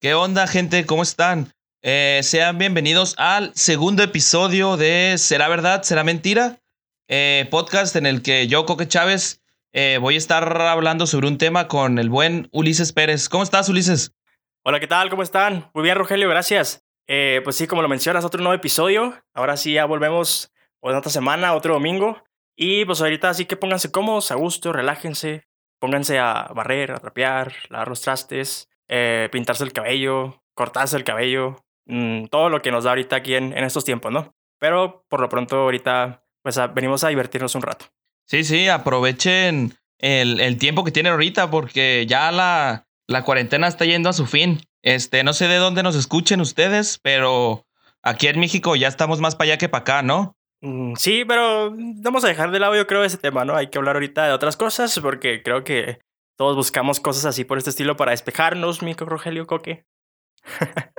¿Qué onda, gente? ¿Cómo están? Eh, sean bienvenidos al segundo episodio de ¿Será verdad? ¿Será mentira? Eh, podcast en el que yo, Coque Chávez, eh, voy a estar hablando sobre un tema con el buen Ulises Pérez. ¿Cómo estás, Ulises? Hola, ¿qué tal? ¿Cómo están? Muy bien, Rogelio, gracias. pues sí, como lo mencionas, otro nuevo episodio. Ahora sí, ya volvemos otra semana, otro domingo. Y pues ahorita sí que pónganse cómodos, a gusto, relájense, pónganse a barrer, a trapear, lavar los trastes, eh, pintarse el cabello, cortarse el cabello, mm, todo lo que nos da ahorita aquí en, en, estos tiempos, ¿no? Pero por lo pronto ahorita pues venimos a divertirnos un rato. Sí, sí, aprovechen el, el tiempo que tienen ahorita porque ya la, la cuarentena está yendo a su fin. Este, no sé de dónde nos escuchen ustedes, pero aquí en México ya estamos más para allá que para acá, ¿no? Mm, sí, pero vamos a dejar de lado yo creo ese tema, ¿no? Hay que hablar ahorita de otras cosas porque creo que todos buscamos cosas así por este estilo para despejarnos, mi Rogelio Coque.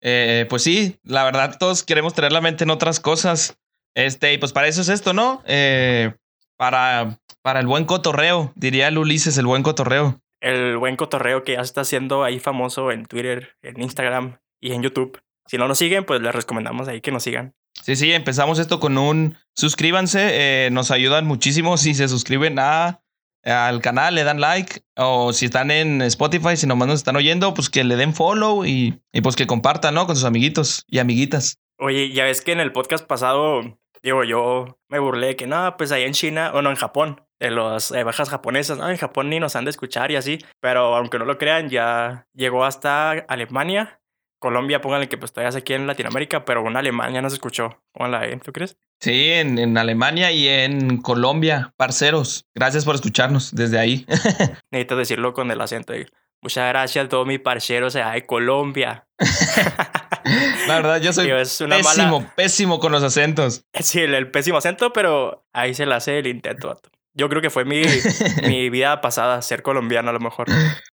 eh, pues sí, la verdad, todos queremos tener la mente en otras cosas. Este, y pues para eso es esto, ¿no? Eh, para, para el buen cotorreo, diría el Ulises, el buen cotorreo. El buen cotorreo que ya está siendo ahí famoso en Twitter, en Instagram y en YouTube. Si no nos siguen, pues les recomendamos ahí que nos sigan. Sí, sí, empezamos esto con un suscríbanse, eh, nos ayudan muchísimo si se suscriben a al canal, le dan like, o si están en Spotify, si nomás nos están oyendo, pues que le den follow y, y pues que compartan, ¿no? Con sus amiguitos y amiguitas. Oye, ya ves que en el podcast pasado, digo, yo me burlé que no, pues ahí en China, o no, en Japón, de las eh, bajas japonesas, ¿no? En Japón ni nos han de escuchar y así, pero aunque no lo crean, ya llegó hasta Alemania Colombia, pónganle que pues todavía aquí en Latinoamérica, pero en Alemania no se escuchó. la ¿eh? ¿Tú crees? Sí, en, en, Alemania y en Colombia, parceros. Gracias por escucharnos desde ahí. Necesito decirlo con el acento. Muchas gracias a todos mis parceros de Colombia. La verdad, yo soy pésimo, pésimo con los acentos. Sí, el, pésimo acento, pero ahí se le hace el intento. Yo creo que fue mi, mi vida pasada ser colombiano a lo mejor.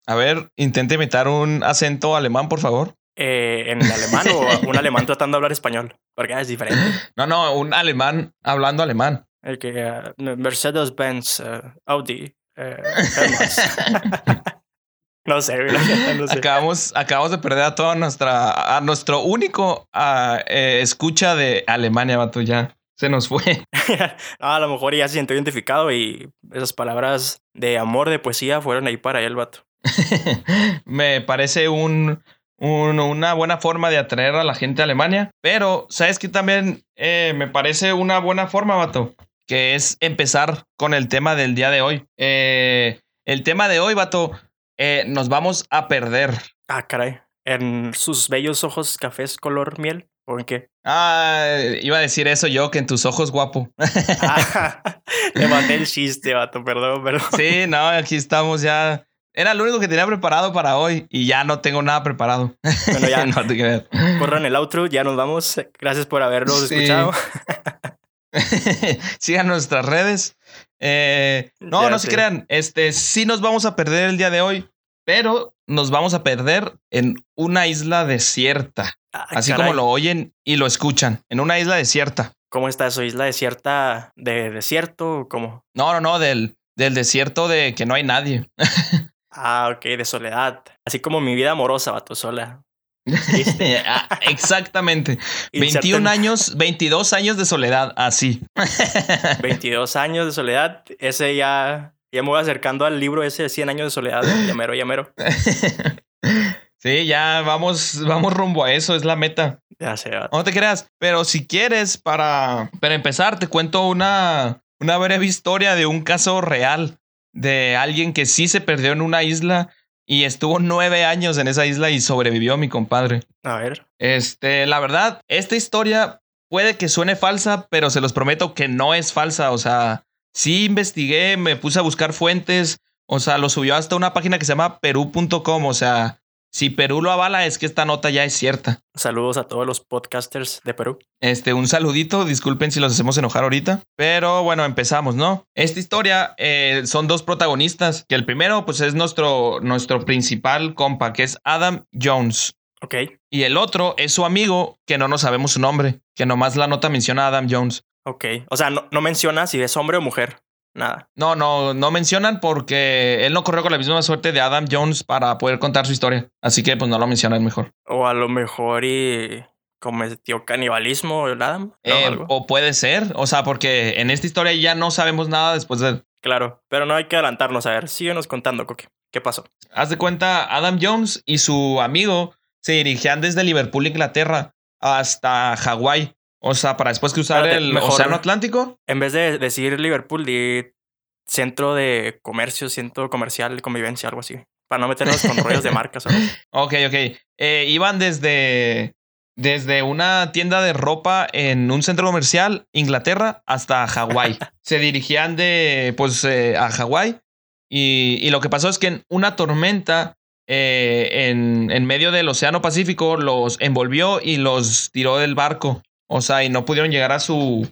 A ver, intente imitar un acento alemán, por favor. Eh, en alemán o un alemán tratando de hablar español, porque es diferente. No, no, un alemán hablando alemán. El que uh, Mercedes-Benz, uh, Audi, uh, no, sé, no sé. Acabamos, acabamos de perder a toda nuestra, a nuestro único eh, escucha de Alemania, vato, ya. Se nos fue. a lo mejor ya se siento identificado y esas palabras de amor, de poesía fueron ahí para él, vato. Me parece un, una buena forma de atraer a la gente a Alemania. Pero, ¿sabes qué también eh, me parece una buena forma, vato? Que es empezar con el tema del día de hoy. Eh, el tema de hoy, vato, eh, nos vamos a perder. Ah, caray. ¿En sus bellos ojos cafés color miel? ¿O en qué? Ah, iba a decir eso yo, que en tus ojos guapo. ah, le maté el chiste, vato, perdón, perdón. Sí, no, aquí estamos ya era lo único que tenía preparado para hoy y ya no tengo nada preparado. Bueno, ya no te ver. Corran el outro, ya nos vamos. Gracias por habernos escuchado. Sigan nuestras redes. Eh, no, no se crean. Este, sí nos vamos a perder el día de hoy, pero nos vamos a perder en una isla desierta. Ah, así como lo oyen y lo escuchan, en una isla desierta. ¿Cómo está eso? ¿Isla desierta de desierto? o ¿Cómo? No, no, no, del, del desierto de que no hay nadie. Ah, ok, de soledad. Así como mi vida amorosa, vato, sola. Ah, exactamente. 21 años, 22 años de soledad, así. 22 años de soledad, ese ya, ya me voy acercando al libro ese de 100 años de soledad, llamero, llamero. Sí, ya vamos, vamos rumbo a eso, es la meta. Ya sé. No te creas, pero si quieres, para, para empezar, te cuento una, una breve historia de un caso real de alguien que sí se perdió en una isla y estuvo nueve años en esa isla y sobrevivió mi compadre. A ver. Este, la verdad, esta historia puede que suene falsa, pero se los prometo que no es falsa. O sea, sí investigué, me puse a buscar fuentes. O sea, lo subió hasta una página que se llama perú.com. O sea, si Perú lo avala, es que esta nota ya es cierta. Saludos a todos los podcasters de Perú. Este, un saludito, disculpen si los hacemos enojar ahorita, pero bueno, empezamos, ¿no? Esta historia eh, son dos protagonistas, que el primero, pues es nuestro, nuestro principal compa, que es Adam Jones. Ok. Y el otro es su amigo, que no nos sabemos su nombre, que nomás la nota menciona a Adam Jones. Ok, o sea, no, no menciona si es hombre o mujer. Nada. No, no, no mencionan porque él no corrió con la misma suerte de Adam Jones para poder contar su historia. Así que pues no lo mencionan mejor. O a lo mejor y cometió canibalismo el Adam. ¿no? Eh, o puede ser, o sea, porque en esta historia ya no sabemos nada después de... Claro, pero no hay que adelantarnos. A ver, síguenos contando, Coque. ¿Qué pasó? Haz de cuenta, Adam Jones y su amigo se dirigían desde Liverpool, Inglaterra, hasta Hawái. O sea, para después cruzar Espérate, el mejor- Océano Atlántico. En vez de decir Liverpool, di centro de comercio, centro comercial, convivencia, algo así. Para no meternos con rollos de marcas. o algo así. Ok, ok. Eh, iban desde, desde una tienda de ropa en un centro comercial, Inglaterra, hasta Hawái. Se dirigían de, pues, eh, a Hawái. Y, y lo que pasó es que en una tormenta eh, en, en medio del Océano Pacífico los envolvió y los tiró del barco. O sea, y no pudieron llegar a su,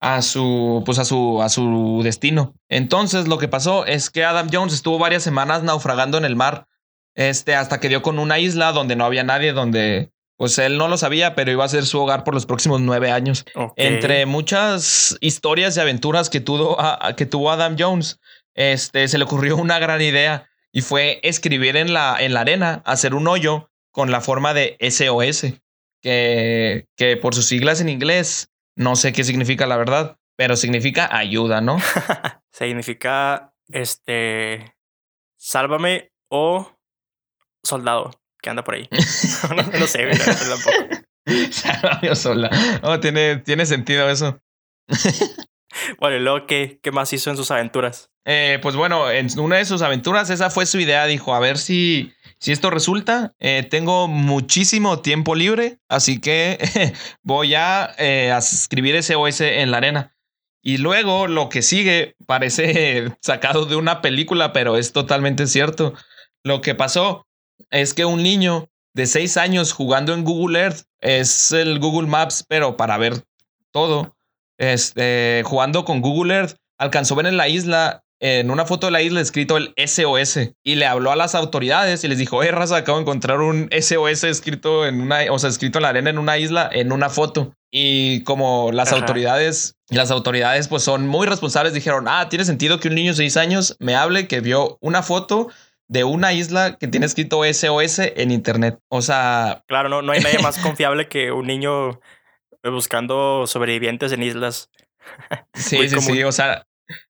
a su, pues a su, a su destino. Entonces, lo que pasó es que Adam Jones estuvo varias semanas naufragando en el mar. Este, hasta que dio con una isla donde no había nadie, donde pues él no lo sabía, pero iba a ser su hogar por los próximos nueve años. Entre muchas historias y aventuras que tuvo, a- que tuvo Adam Jones, este, se le ocurrió una gran idea y fue escribir en la, en la arena, hacer un hoyo con la forma de SOS, que, que por sus siglas en inglés, no sé qué significa la verdad, pero significa ayuda, ¿no? Significa, este, sálvame o soldado que anda por ahí. no, no sé, tampoco. Salvador sola. Oh, tiene, tiene sentido eso. Bueno, y luego, ¿qué, ¿qué más hizo en sus aventuras? Eh, pues bueno, en una de sus aventuras, esa fue su idea. Dijo, a ver si, si esto resulta. Eh, tengo muchísimo tiempo libre, así que voy a, eh, a escribir en la arena. Y luego lo que sigue parece sacado de una película, pero es totalmente cierto. Lo que pasó es que un niño de seis años jugando en Google Earth, es el Google Maps, pero para ver todo, este, jugando con Google Earth, alcanzó a ver en la isla, en una foto de la isla escrito el SOS y le habló a las autoridades y les dijo, eh, raza, acabo de encontrar un SOS escrito en una, o sea, escrito en la arena en una isla, en una foto. Y como las Ajá. autoridades, las autoridades pues son muy responsables, dijeron, ah, tiene sentido que un niño de seis años me hable que vio una foto de una isla que tiene escrito SOS en internet. O sea, Claro, no, no hay nadie más confiable que un niño buscando sobrevivientes en islas. Sí, sí, sí. común. O sea,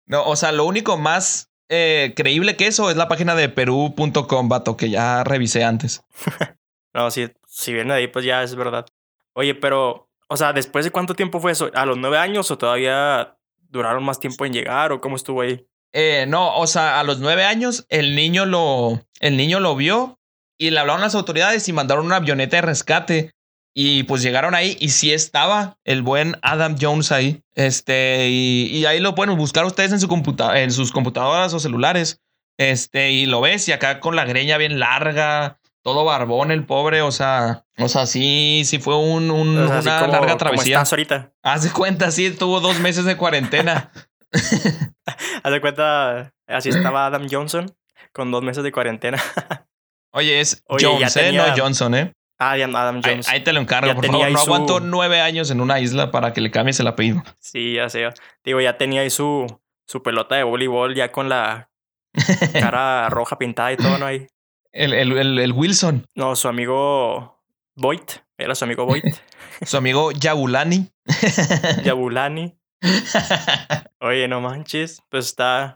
no, o sea, lo único más eh, creíble que eso es la página de perú.com, vato, que ya revisé antes. No, si, si viene de ahí, pues ya es verdad. Oye, pero, o sea, ¿después de cuánto tiempo fue eso? ¿A los nueve años o todavía duraron más tiempo en llegar o cómo estuvo ahí? Eh, no, o sea, a los nueve años el niño lo, el niño lo vio y le hablaron las autoridades y mandaron una avioneta de rescate. Y pues llegaron ahí y sí estaba el buen Adam Jones ahí. Este, y, y ahí lo pueden buscar ustedes en, su computa en sus computadoras o celulares. Este, y lo ves, y acá con la greña bien larga, todo barbón el pobre, o sea, o sea, sí, sí fue un, un- O sea, así una como- larga como travesía. estás ahorita. Haz de cuenta, sí, tuvo dos meses de cuarentena. Haz de cuenta, así estaba Adam Johnson con dos meses de cuarentena. Oye, es Oye, Jones, ¿eh? tenía- No Johnson, ¿eh? Ah, Adam Jones. ahí te lo encargo, Ya por favor. No su- aguanto nueve años en una isla para que le cambies el apellido. Sí, ya sé. Digo, ya tenía ahí su, su pelota de voleibol ya con la cara roja pintada y todo, ¿no? Ahí. El, el- el- el Wilson, No, su amigo Voigt. Era su amigo Voigt. su amigo Yabulani. Yabulani. Oye, no manches. Pues está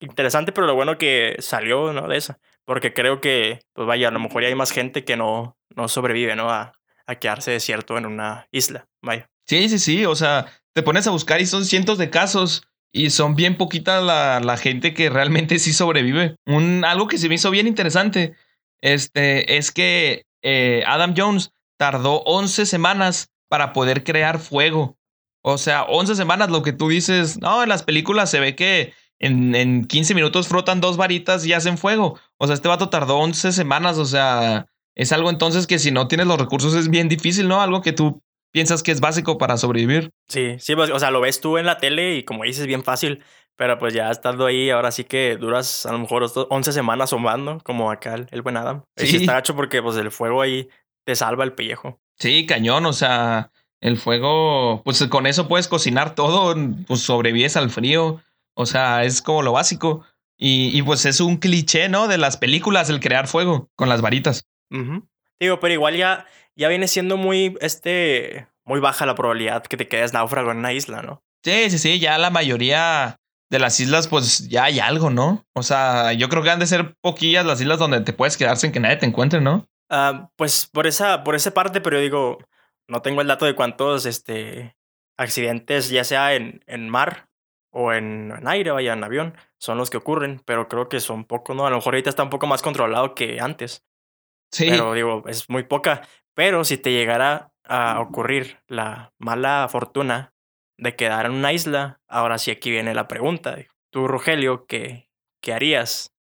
interesante, pero lo bueno que salió, ¿no? De esa. Porque creo que, pues vaya, a lo mejor ya hay más gente que no, no sobrevive, ¿no? A, quedarse desierto en una isla. Vaya. Sí, sí, sí. O sea, te pones a buscar y son cientos de casos. Y son bien poquita la, la gente que realmente sí sobrevive. Un, algo que se me hizo bien interesante este, es que eh, Adam Jones tardó 11 semanas para poder crear fuego. O sea, 11 semanas, lo que tú dices, no, en las películas se ve que en, en 15 minutos frotan dos varitas y hacen fuego. O sea, este vato tardó 11 semanas, o sea, es algo entonces que si no tienes los recursos es bien difícil, ¿no? Algo que tú piensas que es básico para sobrevivir. Sí, sí, pues, o sea, lo ves tú en la tele y como dices, bien fácil. Pero pues ya estando ahí, ahora sí que duras a lo mejor estos 11 semanas asomando, como acá el, el buen Adam. Y sí Sí. está gacho porque pues el fuego ahí te salva el pellejo. Sí, cañón, o sea, el fuego, pues con eso puedes cocinar todo, pues sobrevives al frío. O sea, es como lo básico. Y, y pues es un cliché, ¿no? De las películas, el crear fuego con las varitas. Digo, pero igual ya, ya viene siendo muy, este, muy baja la probabilidad que te quedes náufrago en una isla, ¿no? Sí, sí, sí, ya la mayoría de las islas, pues ya hay algo, ¿no? O sea, yo creo que han de ser poquillas las islas donde te puedes quedar sin que nadie te encuentre, ¿no? Ah, pues por esa, por esa parte, pero yo digo, no tengo el dato de cuántos este, accidentes, ya sea en, en mar o en, en, aire, vaya, en avión, son los que ocurren, pero creo que son pocos, ¿no? A lo mejor ahorita está un poco más controlado que antes. Sí. Pero digo, es muy poca. Pero si te llegara a ocurrir la mala fortuna de quedar en una isla, ahora sí aquí viene la pregunta. Tú, Rogelio, ¿qué, qué harías?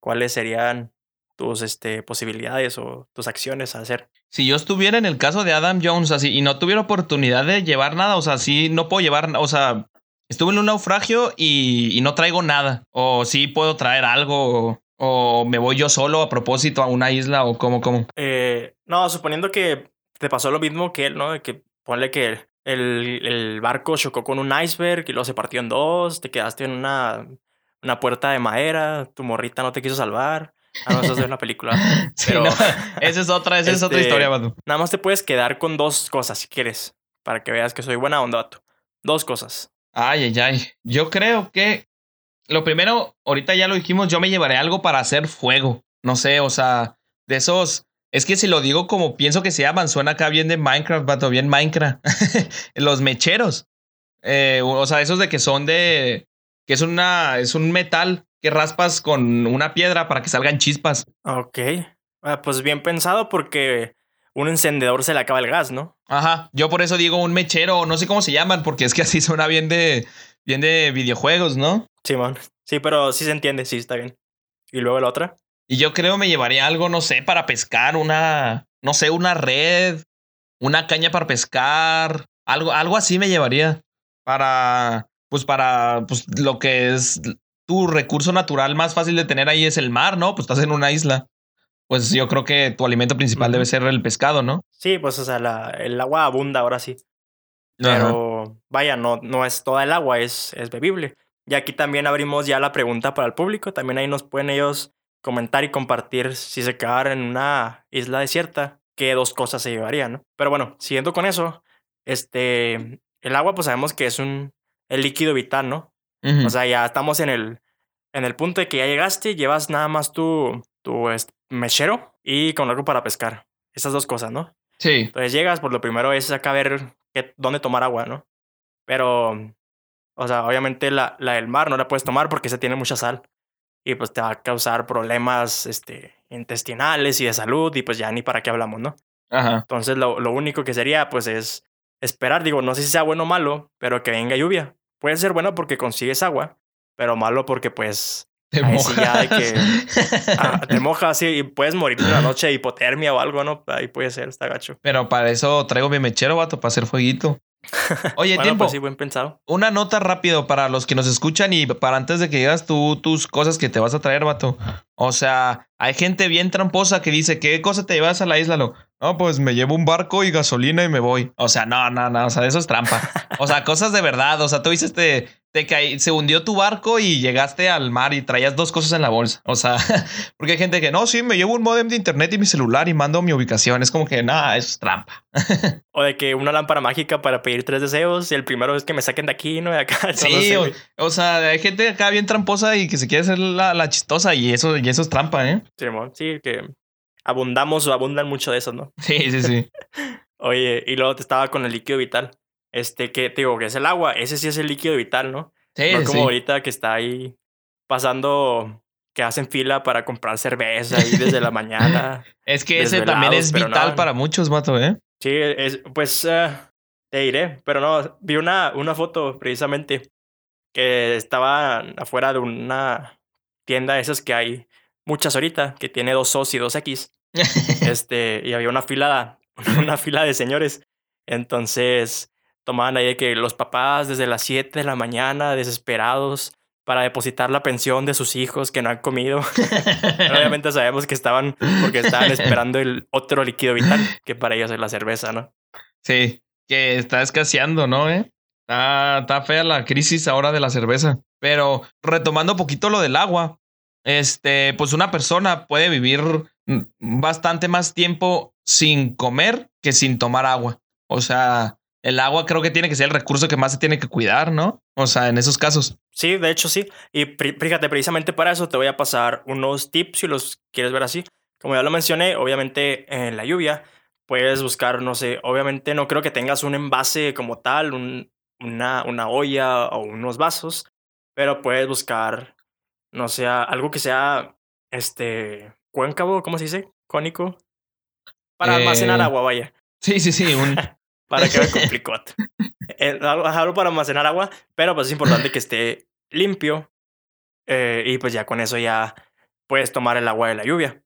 ¿Cuáles serían tus este, posibilidades o tus acciones a hacer? Si yo estuviera en el caso de Adam Jones así y no tuviera oportunidad de llevar nada, o sea, sí no puedo llevar, o sea, estuve en un naufragio y, y no traigo nada, o sí puedo traer algo, o, o, me voy yo solo a propósito a una isla, o cómo, cómo. Eh, no, suponiendo que te pasó lo mismo que él, ¿no? Que ponle que el, el, barco chocó con un iceberg y luego se partió en dos, te quedaste en una, una puerta de madera, tu morrita no te quiso salvar. Ah, no, eso es una película. Pero, esa es otra, esa es otra este, historia, Batu. Nada más te puedes quedar con dos cosas si quieres, para que veas que soy buena onda. Dos cosas. Ay, ay, ay. Yo creo que lo primero, ahorita ya lo dijimos, yo me llevaré algo para hacer fuego. No sé, o sea, de esos es que si lo digo como pienso que se llaman, suena acá bien de Minecraft, vato, bien Minecraft. Los mecheros. Eh, o sea, esos de que son de. que es una. es un metal que raspas con una piedra para que salgan chispas. Ok. Ah, pues bien pensado porque un encendedor se le acaba el gas, ¿no? Ajá. Yo por eso digo un mechero, no sé cómo se llaman, porque es que así suena bien de. Bien de videojuegos, ¿no? Simón. Sí, pero sí se entiende, sí, está bien. ¿Y luego la otra? Y yo creo me llevaría algo, no sé, para pescar, una, no sé, una red, una caña para pescar, algo, algo así me llevaría para, pues para, pues lo que es tu recurso natural más fácil de tener ahí es el mar, ¿no? Pues estás en una isla. Pues yo creo que tu alimento principal debe ser el pescado, ¿no? Sí, pues o sea, la, el agua abunda ahora sí. Pero vaya, no, no es toda el agua, es, es bebible. Y aquí también abrimos ya la pregunta para el público. También ahí nos pueden ellos comentar y compartir si se quedara en una isla desierta, qué dos cosas se llevarían, ¿no? Pero bueno, siguiendo con eso, este, el agua pues sabemos que es un, el líquido vital, ¿no? O sea, ya estamos en el, en el punto de que ya llegaste, llevas nada más tu, tu mechero y con algo para pescar. Esas dos cosas, ¿no? Sí. Entonces llegas, pues lo primero es acá ver qué, dónde tomar agua, ¿no? Pero, o sea, obviamente la, la del mar no la puedes tomar porque se tiene mucha sal y pues te va a causar problemas este, intestinales y de salud y pues ya ni para qué hablamos, ¿no? Ajá. Entonces lo, lo único que sería pues es esperar, digo, no sé si sea bueno o malo, pero que venga lluvia. Puede ser bueno porque consigues agua, pero malo porque pues te mojas. que ah, te mojas sí, y puedes morir de una noche de hipotermia o algo, ¿no? Ahí puede ser, está gacho. Pero para eso traigo mi mechero, vato, para hacer fueguito. Oye, bueno, tiempo. Pues sí, buen pensado. Una nota rápido para los que nos escuchan y para antes de que digas tú tus cosas que te vas a traer, vato. O sea, hay gente bien tramposa que dice, ¿qué cosa te llevas a la isla? Lo, no, pues me llevo un barco y gasolina y me voy. O sea, no, no, no, o sea, eso es trampa. O sea, cosas de verdad. O sea, tú dices, te, te caí, se hundió tu barco y llegaste al mar y traías dos cosas en la bolsa. O sea, porque hay gente que no, sí, me llevo un modem de internet y mi celular y mando mi ubicación. Es como que, nada, eso es trampa. o de que una lámpara mágica para pedir tres deseos y el primero es que me saquen de aquí, no de acá. Sí, sé, o, o, sea, hay gente acá bien tramposa y que se quiere hacer la, la chistosa y eso, y eso es trampa, ¿eh? Sí, sí, que abundamos o abundan mucho de eso, ¿no? Sí, sí, sí. Oye, y luego te estaba con el líquido vital. Este, que te digo, que es el agua, ese sí es el líquido vital, ¿no? Sí, no como sí. ahorita que está ahí pasando, que hacen fila para comprar cerveza ahí desde la mañana. es que ese también es vital no, para muchos, mato, ¿eh? Sí, es, pues uh, te diré, pero no, vi una, una foto precisamente que estaba afuera de una tienda de esas que hay muchas ahorita, que tiene dos O's y dos X. este, y había una fila, una fila de señores. Entonces, tomaban ahí de que los papás desde las 7 de la mañana, desesperados, para depositar la pensión de sus hijos que no han comido. Obviamente sabemos que estaban porque estaban esperando el otro líquido vital, que para ellos es la cerveza, ¿no? Sí, que está escaseando, ¿no? ¿Eh? Está, está fea la crisis ahora de la cerveza. Pero retomando un poquito lo del agua, este, pues una persona puede vivir bastante más tiempo sin comer que sin tomar agua. O sea, el agua creo que tiene que ser el recurso que más se tiene que cuidar, ¿no? O sea, en esos casos. Sí, de hecho sí. Y fíjate, precisamente para eso te voy a pasar unos tips si los quieres ver así. Como ya lo mencioné, obviamente en la lluvia puedes buscar, no sé, obviamente no creo que tengas un envase como tal, una, una olla o unos vasos, pero puedes buscar, no sé, algo que sea, este, cuéncavo, ¿cómo se dice? Cónico. Para almacenar eh, agua, vaya. Sí, sí, sí. Un... para que me complicó. Algo, para almacenar agua, pero pues es importante que esté limpio. Eh, y pues ya con eso ya puedes tomar el agua de la lluvia.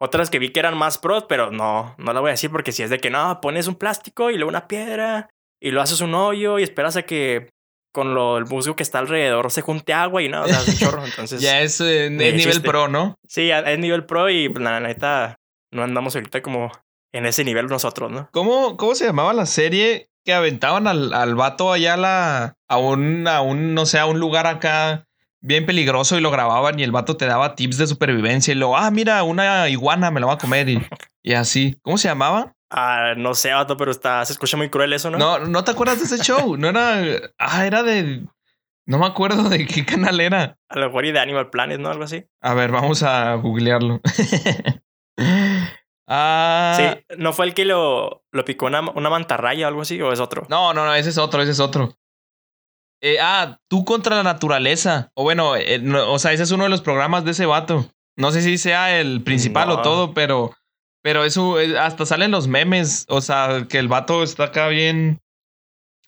Otras que vi que eran más pros, pero no, no la voy a decir porque si es de que no, pones un plástico y luego una piedra y lo haces un hoyo y esperas a que con lo, el musgo que está alrededor se junte agua y nada, o sea, es un chorro. Entonces, ya es, eh, nivel pro, ¿no? Sí, es nivel pro y pues, la neta no andamos ahorita como en ese nivel nosotros, ¿no? ¿Cómo, cómo se llamaba la serie que aventaban al, al vato allá a, la, a, un, a un, no sé, a un lugar acá bien peligroso y lo grababan y el vato te daba tips de supervivencia y luego, ah, mira, una iguana me la voy a comer y, y así. ¿Cómo se llamaba? Ah, no sé, vato, pero está, se escucha muy cruel eso, ¿no? No, no te acuerdas de ese show. No era. Ah, era de. No me acuerdo de qué canal era. A lo mejor y de Animal Planet, ¿no? Algo así. A ver, vamos a googlearlo. ah. Sí, ¿no fue el que lo, lo picó una, una mantarraya o algo así? ¿O es otro? No, no, no, ese es otro, ese es otro. Eh, ah, tú contra la naturaleza. O bueno, eh, o sea, ese es uno de los programas de ese vato. No sé si sea el principal o todo, pero pero eso, eh, hasta salen los memes, o sea, que el vato está acá bien,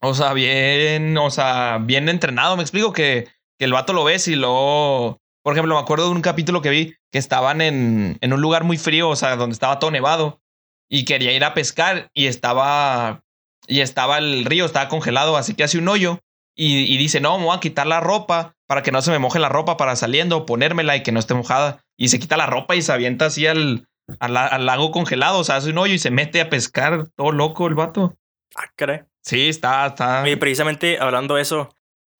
o sea, bien, o sea, bien entrenado. Me explico que, que el vato lo ves y luego, por ejemplo, me acuerdo de un capítulo que vi que estaban en, en un lugar muy frío, o sea, donde estaba todo nevado y quería ir a pescar y estaba, y estaba el río, estaba congelado, así que hace un hoyo y, y dice, no, me voy a quitar la ropa para que no se me moje la ropa para saliendo, ponérmela y que no esté mojada. Y se quita la ropa y se avienta así al, al, lago congelado, o sea, hace un hoyo y se mete a pescar, todo loco el vato. Ah, ¿cree? Sí, está, está. Y precisamente hablando de eso,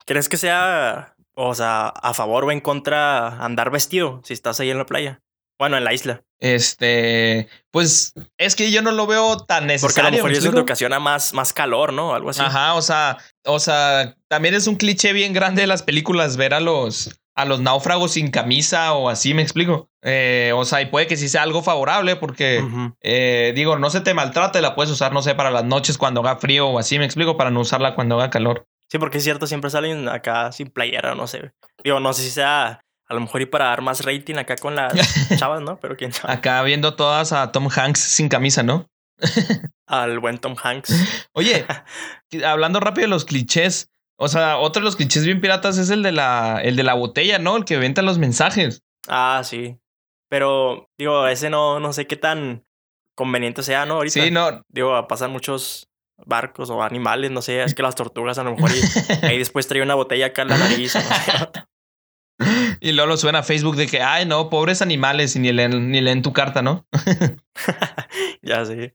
¿crees que sea, o sea, a favor o en contra andar vestido si estás ahí en la playa? Bueno, en la isla. Este, pues es que yo no lo veo tan necesario. Porque a lo mejor eso te ocasiona más, más calor, ¿no? Algo así. Ajá, o sea, o sea, también es un cliché bien grande de las películas ver a los, a los náufragos sin camisa o así, me explico. Eh, o sea, y puede que sí sea algo favorable porque, eh, digo, no se te maltrata y la puedes usar, no sé, para las noches cuando haga frío o así, me explico, para no usarla cuando haga calor. Sí, porque es cierto, siempre salen acá sin playera, no sé. Digo, no sé si sea a lo mejor y para dar más rating acá con las chavas, ¿no? Pero quién sabe. Acá viendo todas a Tom Hanks sin camisa, ¿no? Al buen Tom Hanks. Oye, hablando rápido de los clichés, o sea, otro de los clichés bien piratas es el de la, el de la botella, ¿no? El que venta los mensajes. Ah, sí. Pero, digo, ese no, no sé qué tan conveniente sea, ¿no? Ahorita. Sí, no. Digo, pasan muchos barcos o animales, no sé, es que las tortugas a lo mejor y, ahí después trae una botella acá en la nariz. no sé. Y luego lo suena a Facebook de que, ay, no, pobres animales, y ni leen, ni leen tu carta, ¿no? ya sí.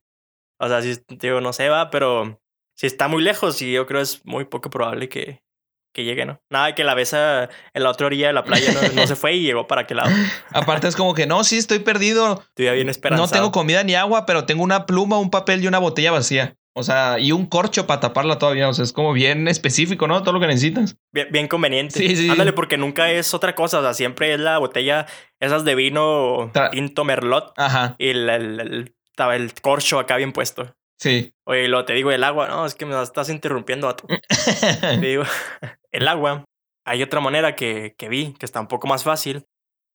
O sea, sí, digo, no sé, va, pero si está muy lejos y yo creo es muy poco probable que, que llegue, ¿no? Nada que la besa en la otra orilla de la playa no, se fue y llegó para aquel lado. Aparte es como que no, sí, estoy perdido. Estoy bien esperanzado. No tengo comida ni agua, pero tengo una pluma, un papel y una botella vacía. O sea, y un corcho para taparla todavía. O sea, es como bien específico, ¿no? Todo lo que necesitas. Bien, bien conveniente. Sí, sí. Ándale, porque nunca es otra cosa. O sea, siempre es la botella, esas de vino tinto merlot. Ajá. Y el, el, el corcho acá bien puesto. Sí. Oye, lo te digo el agua, no, es que me estás interrumpiendo a te digo, el agua. Hay otra manera que, que vi, que está un poco más fácil.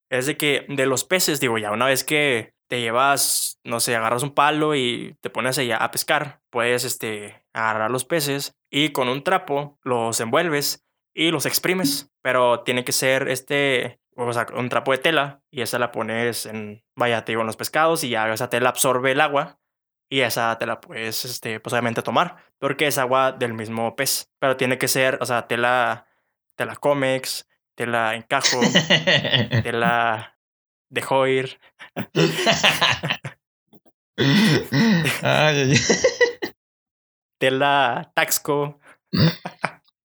Es de que de los peces, digo, ya una vez que te llevas, no sé, agarras un palo y te pones allá a pescar, puedes este, agarrar los peces y con un trapo los envuelves y los exprimes. Pero tiene que ser este, o sea, un trapo de tela y esa la pones en, vaya, te digo, en los pescados y ya esa tela absorbe el agua y esa te la puedes, este, posiblemente tomar, porque es agua del mismo pez, pero tiene que ser, o sea, te la, te la comex, te la encajo, te la dejo ir. ay, Te la taxco.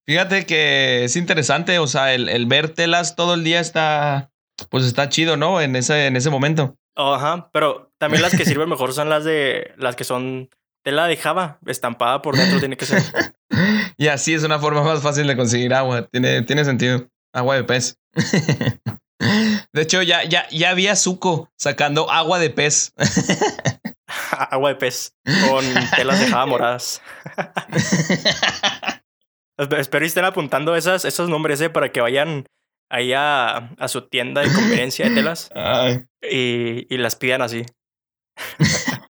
Fíjate que es interesante, o sea, el, el, ver telas todo el día está, pues está chido, ¿no? En ese, en ese momento. Ajá, pero también las que sirven mejor son las de, las que son tela de Java, estampada por dentro tiene que ser. y así es una forma más fácil de conseguir agua, tiene, tiene sentido. Agua de pez. De hecho, ya, ya, ya había Zuko sacando agua de pez. agua de pez con telas de Java moradas. Espero estén apuntando esas, esos nombres eh, para que vayan ahí a, a, su tienda de conveniencia de telas y, y, las pidan así.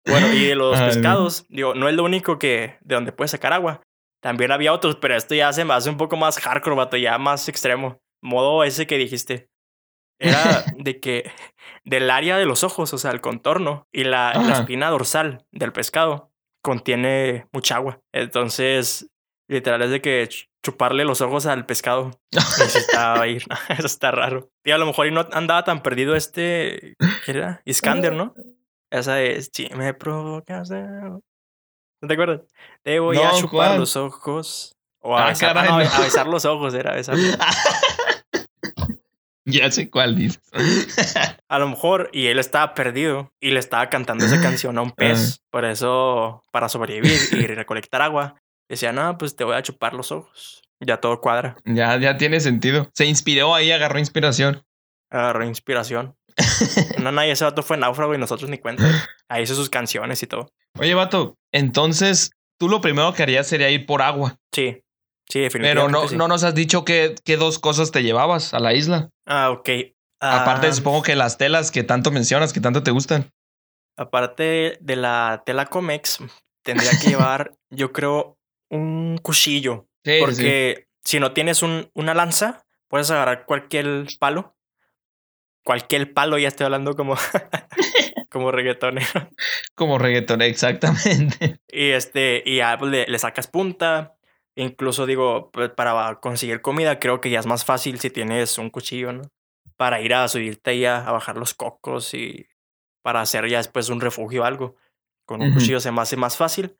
bueno, y de los pescados, digo, no es lo único que de donde puedes sacar agua. También había otros, pero esto ya se me hace un poco más hardcore, vato, ya más extremo. Modo ese que dijiste. Era de que del área de los ojos, o sea, el contorno y la, la espina dorsal del pescado contiene mucha agua. Entonces, Literal es de que chuparle los ojos al pescado. Eso está ahí. Eso está raro. Y a lo mejor no andaba tan perdido este. ¿Qué era? Iskander, ¿no? Esa es. Si me provocas. ¿No te acuerdas? Te voy a chupar los ojos. O a, ah, besar, ah, no, a besar los ojos, era besar. ya sé cuál dices. a lo mejor, y él estaba perdido y le estaba cantando esa canción a un pez. Ah. Por eso, para sobrevivir y recolectar agua, Decía, no, pues te voy a chupar los ojos. Ya todo cuadra. Ya, ya tiene sentido. Se inspiró ahí, agarró inspiración. Agarró inspiración. no, nadie, ese vato fue náufrago y nosotros ni cuenta. Ahí hizo sus canciones y todo. Oye, vato, entonces tú lo primero que harías sería ir por agua. Sí, sí, definitivamente. Pero no, no nos has dicho qué, qué dos cosas te llevabas a la isla. Ah, ok. Aparte, supongo que las telas que tanto mencionas, que tanto te gustan. Aparte de la tela Comex, tendría que llevar, yo creo, un cuchillo. porque si no tienes un, una lanza, puedes agarrar cualquier palo. Cualquier palo, ya estoy hablando como, como reggaetonero. Como reggaetonero, exactamente. Y este, y ya pues, le, sacas punta. Incluso digo, pues, para conseguir comida, creo que ya es más fácil si tienes un cuchillo, ¿no? Para ir a subirte ya a bajar los cocos y para hacer ya después un refugio o algo. Con un cuchillo se me hace más fácil.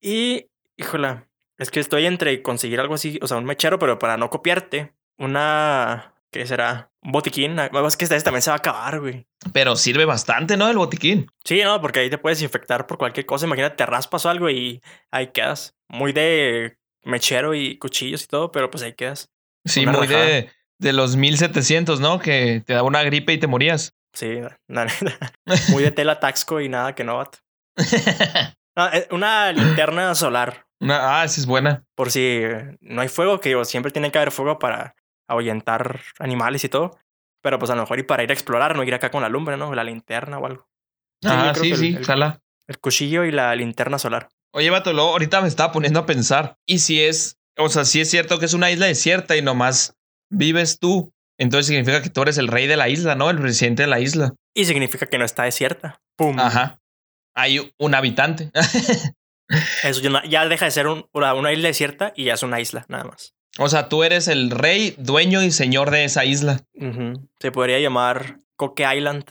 Y Híjola, es que estoy entre conseguir algo así, o sea, un mechero, pero para no copiarte, una. ¿Qué será? Un botiquín. Es que esta también se va a acabar, güey. Pero sirve bastante, ¿no? El botiquín. Sí, no, porque ahí te puedes infectar por cualquier cosa. Imagínate, te raspas o algo y ahí quedas. Muy de mechero y cuchillos y todo, pero pues ahí quedas. Sí, muy de, de los 1700, ¿no? Que te daba una gripe y te morías. Sí, nada, muy de tela taxco y nada que no. Eh, una linterna solar ah, esa es buena. Por si no hay fuego, que siempre tiene que haber fuego para ahuyentar animales y todo. Pero pues a lo mejor y para ir a explorar, no ir acá con la lumbre, ¿no? La linterna o algo. Ah, sí, sí, el, el, cuchillo y la linterna solar. Oye, Bato, ahorita me estaba poniendo a pensar. Y si es, o sea, si es cierto que es una isla desierta y nomás vives tú, entonces significa que tú eres el rey de la isla, ¿no? El presidente de la isla. Y significa que no está desierta. ¡Pum! Ajá. Hay un habitante. Eso ya deja de ser una isla desierta y ya es una isla, nada más. O sea, tú eres el rey, dueño y señor de esa isla. Se podría llamar Coque Island.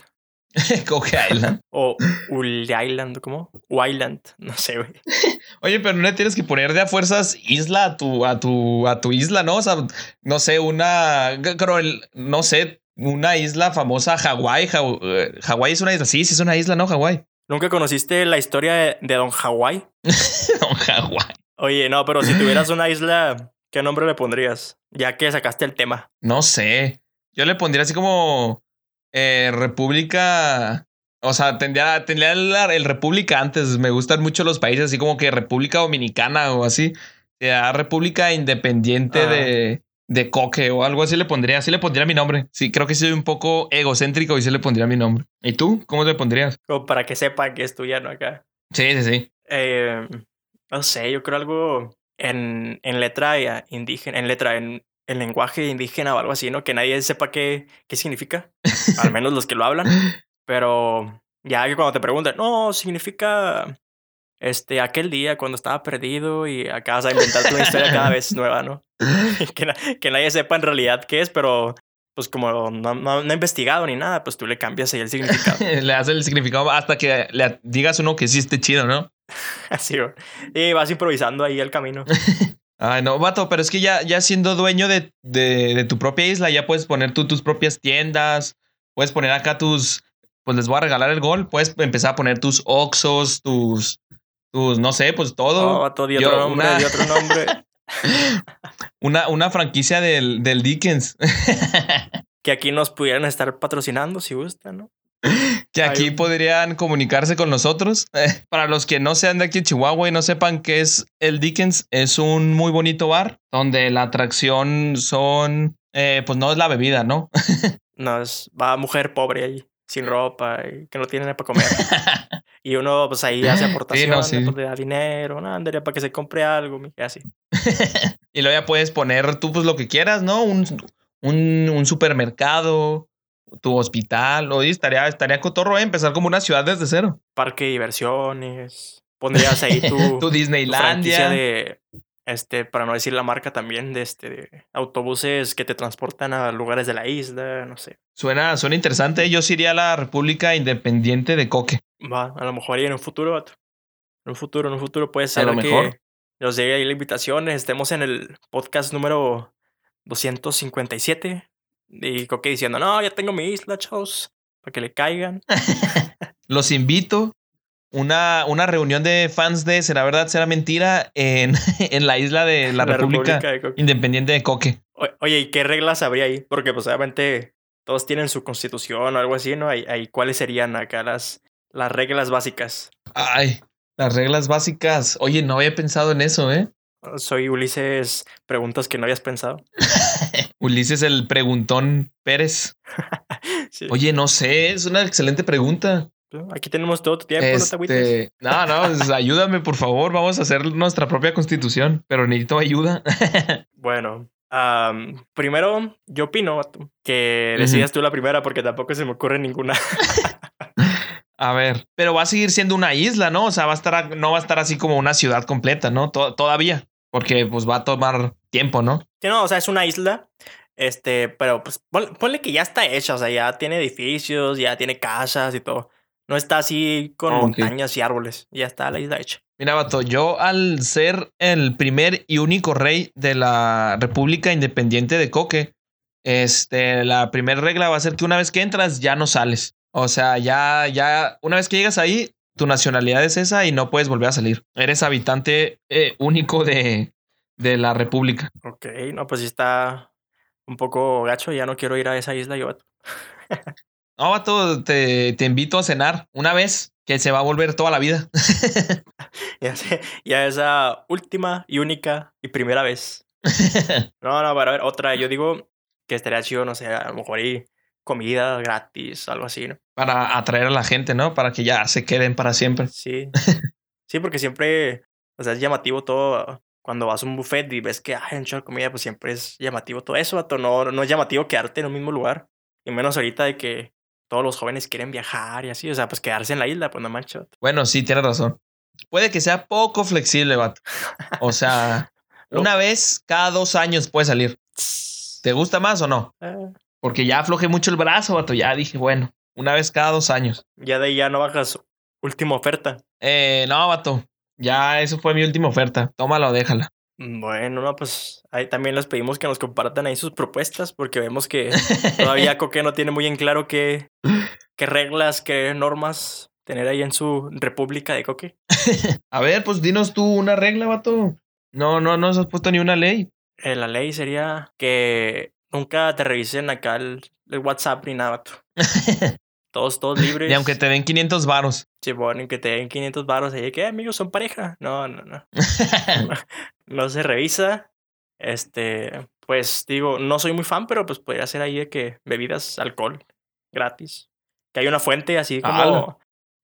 Coque Island. o Uli Island, ¿cómo? Island, no sé, güey. Oye, pero no le tienes que poner de a fuerzas isla a tu, a tu, a tu isla, ¿no? O sea, no sé, una, creo, no sé, una isla famosa, Hawái. Eh, Hawái es una isla, sí, sí es una isla, ¿no? Hawái. ¿Nunca conociste la historia de, Don Hawái? Don Hawái. Oye, no, pero si tuvieras una isla, ¿qué nombre le pondrías? Ya que sacaste el tema. No sé. Yo le pondría así como eh, República. O sea, tendría, tendría el, República antes. Me gustan mucho los países así como que República Dominicana o así. Ya, República Independiente ah. de, de Coque o algo así le pondría, así le pondría mi nombre. Sí, creo que soy un poco egocéntrico y sí le pondría mi nombre. ¿Y tú? ¿Cómo te pondrías? Como para que sepa que es tuya, ¿no? Acá. Sí, sí, sí. Eh, no sé, yo creo algo en, en letra indígena, en letra, en, en, lenguaje indígena o algo así, ¿no? Que nadie sepa qué, qué significa. Al menos los que lo hablan. Pero ya que cuando te preguntan, no, significa este, aquel día cuando estaba perdido y acabas de inventar una historia cada vez nueva, ¿no? que, que, nadie sepa en realidad qué es, pero pues como no, no, he investigado ni nada, pues tú le cambias ahí el significado. le haces el significado hasta que le digas uno que sí esté chido, ¿no? Así, y vas improvisando ahí el camino. Ay, no, vato, pero es que ya, ya siendo dueño de, de, de tu propia isla, ya puedes poner tú tus propias tiendas, puedes poner acá tus, pues les voy a regalar el gol, puedes empezar a poner tus Oxos, tus, tus, no sé, pues todo. Oh, vato, di otro Yo, nombre, una- di otro nombre. Una, una franquicia del, del Dickens. que aquí nos pudieran estar patrocinando si gustan, ¿no? que aquí podrían comunicarse con nosotros. Para los que no sean de aquí en Chihuahua y no sepan qué es el Dickens, es un muy bonito bar donde la atracción son, eh, pues no es la bebida, ¿no? No, es, va mujer pobre ahí, sin ropa, y que no tiene para comer. y uno, pues ahí hace aportaciones, sí. pues, le da dinero, no, andaría para que se compre algo, mija, así. y luego ya puedes poner tú pues lo que quieras, ¿no? Un, un, un supermercado, tu hospital, oye, estaría, estaría cotorro, ¿eh? Empezar como una ciudad desde cero. Parque de diversiones. Pondrías ahí tu, tu Disneylandia. de, este, para no decir la marca también, de este, de autobuses que te transportan a lugares de la isla, no sé. Suena, suena interesante. Yo sí iría a la República Independiente de Coque. Va, a lo mejor ahí en un futuro, vato. En un futuro, en un futuro puede ser lo que mejor. nos llegue ahí la invitación, estemos en el podcast número 257 y Coque diciendo, no, ya tengo mi isla, chavos, para que le caigan. Los invito. Una, una reunión de fans de Será Verdad, Será Mentira en, en la isla de la, República, de Coque. Independiente de Coque. O- Oye, ¿y qué reglas habría ahí? Porque pues obviamente todos tienen su constitución o algo así, ¿no? Ahí, ahí, ¿Cuáles serían acá las, las reglas básicas? Ay, las reglas básicas. Oye, no había pensado en eso, ¿eh? Soy Ulises, preguntas que no habías pensado. Ulises el preguntón Pérez. Sí. Oye, no sé, es una excelente pregunta. Aquí tenemos todo tu tiempo, no te. Este, no, no, pues, ayúdame, por favor. Vamos a hacer nuestra propia constitución, pero necesito ayuda. Bueno, am, primero, yo opino que decidas tú la primera porque tampoco se me ocurre ninguna. A ver, pero va a seguir siendo una isla, ¿no? O sea, va a estar, no va a estar así como una ciudad completa, ¿no? To- todavía, porque pues va a tomar tiempo, ¿no? Sí, no, o sea, es una isla, este, pero pues pon- ponle que ya está hecha, o sea, ya tiene edificios, ya tiene casas y todo. No está así con montañas y árboles, ya está la isla hecha. Mira, vato, yo al ser el primer y único rey de la República Independiente de Coque, este, la primera regla va a ser que una vez que entras ya no sales. O sea, ya, ya, una vez que llegas ahí, tu nacionalidad es esa y no puedes volver a salir. Eres habitante eh, único de, de la República. Ok, no, pues sí está un poco gacho, ya no quiero ir a esa isla yo. vato. No, vato, te, te invito a cenar una vez que se va a volver toda la vida. Ya sé, ya esa última y única y primera vez. No, no, para ver, otra, yo digo que estaría chido, no sé, a lo mejor ahí comida gratis, algo así, ¿no? Para atraer a la gente, ¿no? Para que ya se queden para siempre. Sí. Sí, porque siempre, o sea, es llamativo todo. Cuando vas a un buffet y ves que hay un chorro de comida, pues siempre es llamativo todo eso, vato. No, no es llamativo quedarte en un mismo lugar. Y menos ahorita de que todos los jóvenes quieren viajar y así. O sea, pues quedarse en la isla, pues no manches. Bueno, sí, tienes razón. Puede que sea poco flexible, vato. O sea, una vez cada dos años puede salir. ¿Te gusta más o no? Eh, Porque ya aflojé mucho el brazo, vato. Ya dije, bueno, una vez cada dos años. ya de ahí ya no bajas última oferta. Eh, no, vato. Ya eso fue mi última oferta. Tómala o déjala. Bueno, no, pues ahí también les pedimos que nos compartan ahí sus propuestas, porque vemos que todavía Coque no tiene muy en claro qué, qué reglas, qué normas tener ahí en su república de Coque. A ver, pues dinos tú una regla, vato. No, no, no has puesto ni una ley. Eh, la ley sería que nunca te revisen acá el, el WhatsApp ni nada. Todos, todos libres. Ni aunque te den 500 varos. Sí, bueno, y que te den 500 baros ahí, que amigos son pareja. No, no, no. no se revisa. Este, pues digo, no soy muy fan, pero pues podría ser ahí de que bebidas, alcohol, gratis. Que hay una fuente así como, ¡Hala!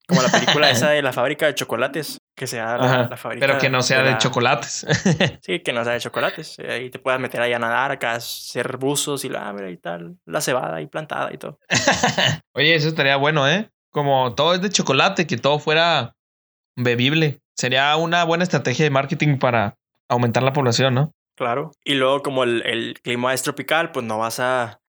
Como la película esa de la fábrica de chocolates. Que sea la, Ajá, la fábrica. Pero que no sea de la- chocolates. Sí, que no sea de chocolates. Eh, Ahí te puedas meter ahí a nadar, acá hacer buzos y la, mira, y tal, la cebada ahí plantada y todo. Oye, eso estaría bueno, ¿eh? Como todo es de chocolate, que todo fuera bebible. Sería una buena estrategia de marketing para aumentar la población, ¿no? Claro. Y luego, como el, el clima es tropical, pues no vas a.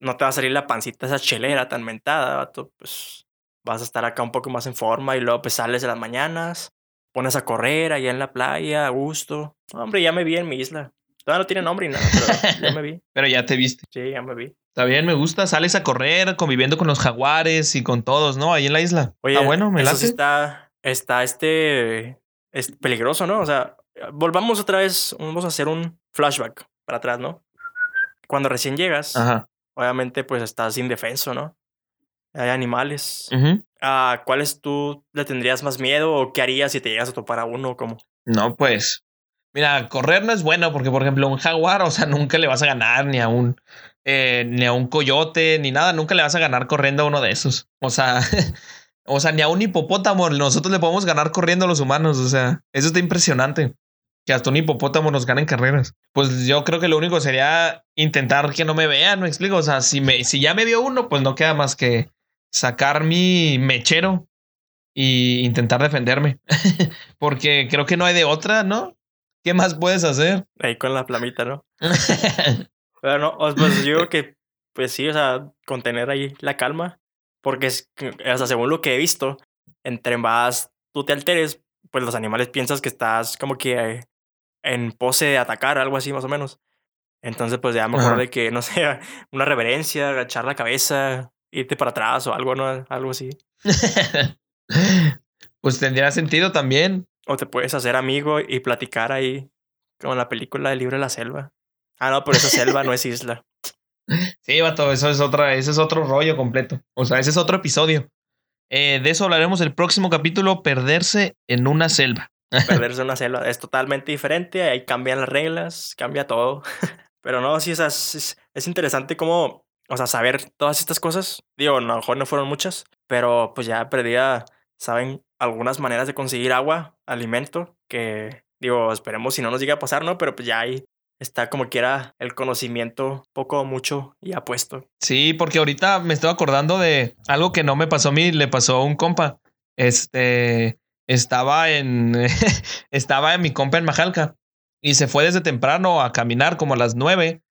No te va a salir la pancita esa chelera tan mentada, vato. Pues vas a estar acá un poco más en forma y luego pues sales de las mañanas, pones a correr allá en la playa, a gusto. Hombre, ya me vi en mi isla. Todavía no tiene nombre ni nada, pero ya me vi. Pero ya te viste. Sí, ya me vi. Está bien, me gusta. Sales a correr, conviviendo con los jaguares y con todos, ¿no? Ahí en la isla. Oye, ah, bueno, me eso sí está, está este, es peligroso, ¿no? O sea, volvamos otra vez, vamos a hacer un flashback para atrás, ¿no? Cuando recién llegas, Ajá. obviamente pues estás indefenso, ¿no? Hay animales. ¿A cuáles tú le tendrías más miedo o qué harías si te llegas a topar a uno? Como, No, pues. Mira, correr no es bueno porque, por ejemplo, un jaguar, o sea, nunca le vas a ganar ni a un eh, ni a un coyote ni nada, nunca le vas a ganar corriendo a uno de esos. O sea, o sea, ni a un hipopótamo nosotros le podemos ganar corriendo a los humanos. O sea, eso está impresionante. Que hasta un hipopótamo nos gane en carreras. Pues yo creo que lo único sería intentar que no me vean, me explico. O sea, si me, si ya me vio uno, pues no queda más que sacar mi mechero y intentar defenderme. Porque creo que no hay de otra, ¿no? ¿Qué más puedes hacer? ahí con la flamita, ¿no? Pero no, pues yo digo que, pues sí, o sea, contener ahí la calma. Porque, es, o sea, según lo que he visto, entre más tú te alteres, pues los animales piensas que estás como que eh, en pose de atacar, algo así más o menos. Entonces, pues ya mejor Ajá. de que, no sé, una reverencia, agachar la cabeza, irte para atrás o algo, ¿no? Algo así. pues tendría sentido también. O te puedes hacer amigo y platicar ahí, como en la película de Libre de la Selva. Ah, no, pero esa selva no es isla. Sí, vato, eso es otra, ese es otro rollo completo. O sea, ese es otro episodio. Eh, de eso hablaremos el próximo capítulo, perderse en una selva. perderse en una selva es totalmente diferente, ahí cambian las reglas, cambia todo. Pero no, sí, es, es- es interesante cómo, o sea, saber todas estas cosas. Digo, a lo mejor no fueron muchas, pero pues ya perdida, saben algunas maneras de conseguir agua, alimento, que digo, esperemos si no nos llega a pasar, ¿no? Pero pues ya ahí está como quiera el conocimiento, poco o mucho, ya puesto. Sí, porque ahorita me estoy acordando de algo que no me pasó a mí, le pasó a un compa. Este estaba en estaba en mi compa en Majalca y se fue desde temprano a caminar como a las nueve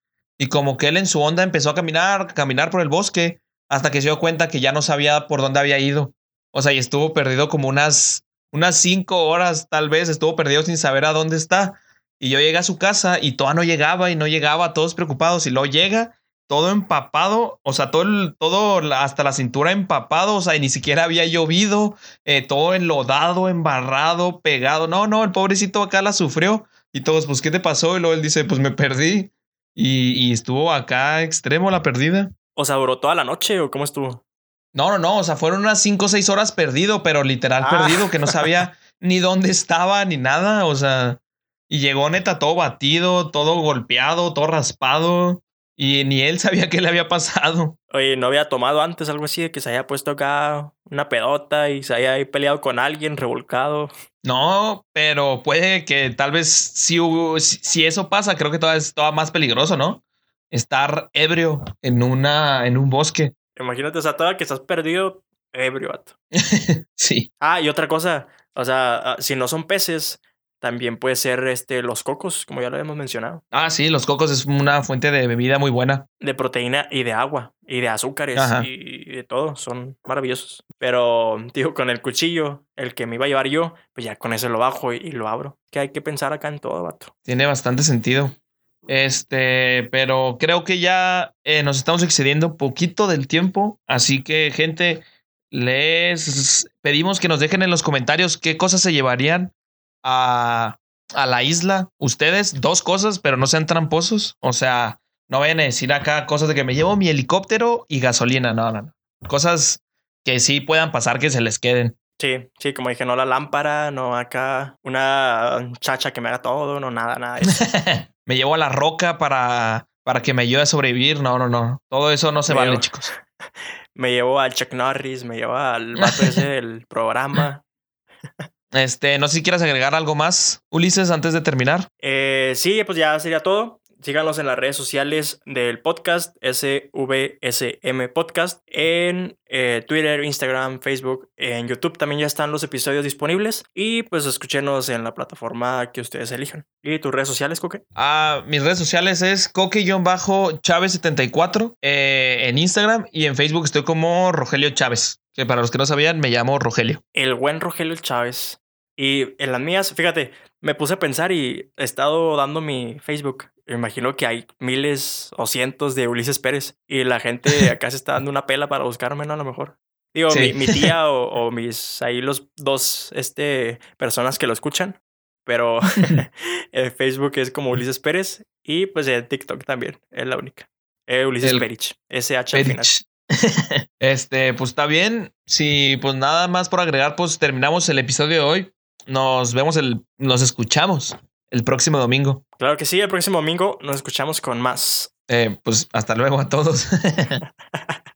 y como que él en su onda empezó a caminar, caminar por el bosque hasta que se dio cuenta que ya no sabía por dónde había ido. O sea, y estuvo perdido como unas unas cinco horas tal vez, estuvo perdido sin saber a dónde está. Y yo llegué a su casa y toda no llegaba y no llegaba, todos preocupados y luego llega todo empapado, o sea, todo, todo hasta la cintura empapado, o sea, y ni siquiera había llovido, eh, todo enlodado, embarrado, pegado. No, no, el pobrecito acá la sufrió. Y todos, pues, ¿qué te pasó? Y luego él dice, pues me perdí. Y, y estuvo acá extremo la perdida. O sea, duró toda la noche o cómo estuvo? No, no, no, o sea, fueron unas 5 o 6 horas perdido, pero literal Ah. perdido, que no sabía ni dónde estaba ni nada, o sea, y llegó neta todo batido, todo golpeado, todo raspado, y ni él sabía qué le había pasado. Oye, ¿no había tomado antes algo así de que se haya puesto acá una pedota y se haya peleado con alguien, revolcado? No, pero puede que tal vez si, hubo- si, si eso pasa, creo que todavía es todavía más peligroso, ¿no? Estar ebrio en, una, en un bosque. Imagínate, o sea, toda que estás perdido, ebrio, vato. Sí. Ah, y otra cosa, o sea, ah, si no son peces, también puede ser este, los cocos, como ya lo habíamos mencionado, Ah, sí, los cocos es una fuente de bebida muy buena. de proteína y de agua, y de azúcares, y de todo, son maravillosos. Pero, digo, con el cuchillo, el que me iba a llevar yo, pues ya con eso lo bajo y, y lo abro. Que hay que pensar acá en todo, vato. Tiene bastante sentido. Este, pero creo que ya eh, nos estamos excediendo poquito del tiempo. Así que, gente, les pedimos que nos dejen en los comentarios qué cosas se llevarían a, a la isla. Ustedes, dos cosas, pero no sean tramposos. O sea, no vayan a decir acá cosas de que me llevo mi helicóptero y gasolina. No, no, no. Cosas que sí puedan pasar que se les queden. Sí, sí, como dije, no la lámpara, no acá una chacha que me haga todo, no nada, nada de eso. me llevo a la roca para, para que me ayude a sobrevivir. No, no, no. Todo eso no se Me vale, llevo- chicos. me llevo al Chuck Norris, me llevo al vato ese del programa. Este, no sé si quieres agregar algo más, Ulises, antes de terminar. Eh, sí, pues ya sería todo. Síganos en las redes sociales del podcast, SVSM Podcast, en eh, Twitter, Instagram, Facebook, en YouTube también ya están los episodios disponibles y pues escúchenos en la plataforma que ustedes elijan. ¿Y tus redes sociales, Coque? Ah, mis redes sociales es coque-chávez74 eh, en Instagram y en Facebook estoy como Rogelio Chávez, que para los que no sabían me llamo Rogelio. El buen Rogelio Chávez. Y en las mías, fíjate, me puse a pensar y he estado dando mi Facebook. Me imagino que hay miles o cientos de Ulises Pérez y la gente acá se está dando una pela para buscarme, ¿no? A lo mejor. Digo, mi, mi, tía o, o, mis, ahí los dos, este, personas que lo escuchan. Pero en Facebook es como Ulises Pérez y pues en TikTok también, es la única. Eh, Ulises Perich, SH al final. Este, pues está bien. Si pues nada más por agregar, pues terminamos el episodio de hoy. Nos vemos el, nos escuchamos el próximo domingo. Claro que sí, el próximo domingo nos escuchamos con más. Eh, pues hasta luego a todos.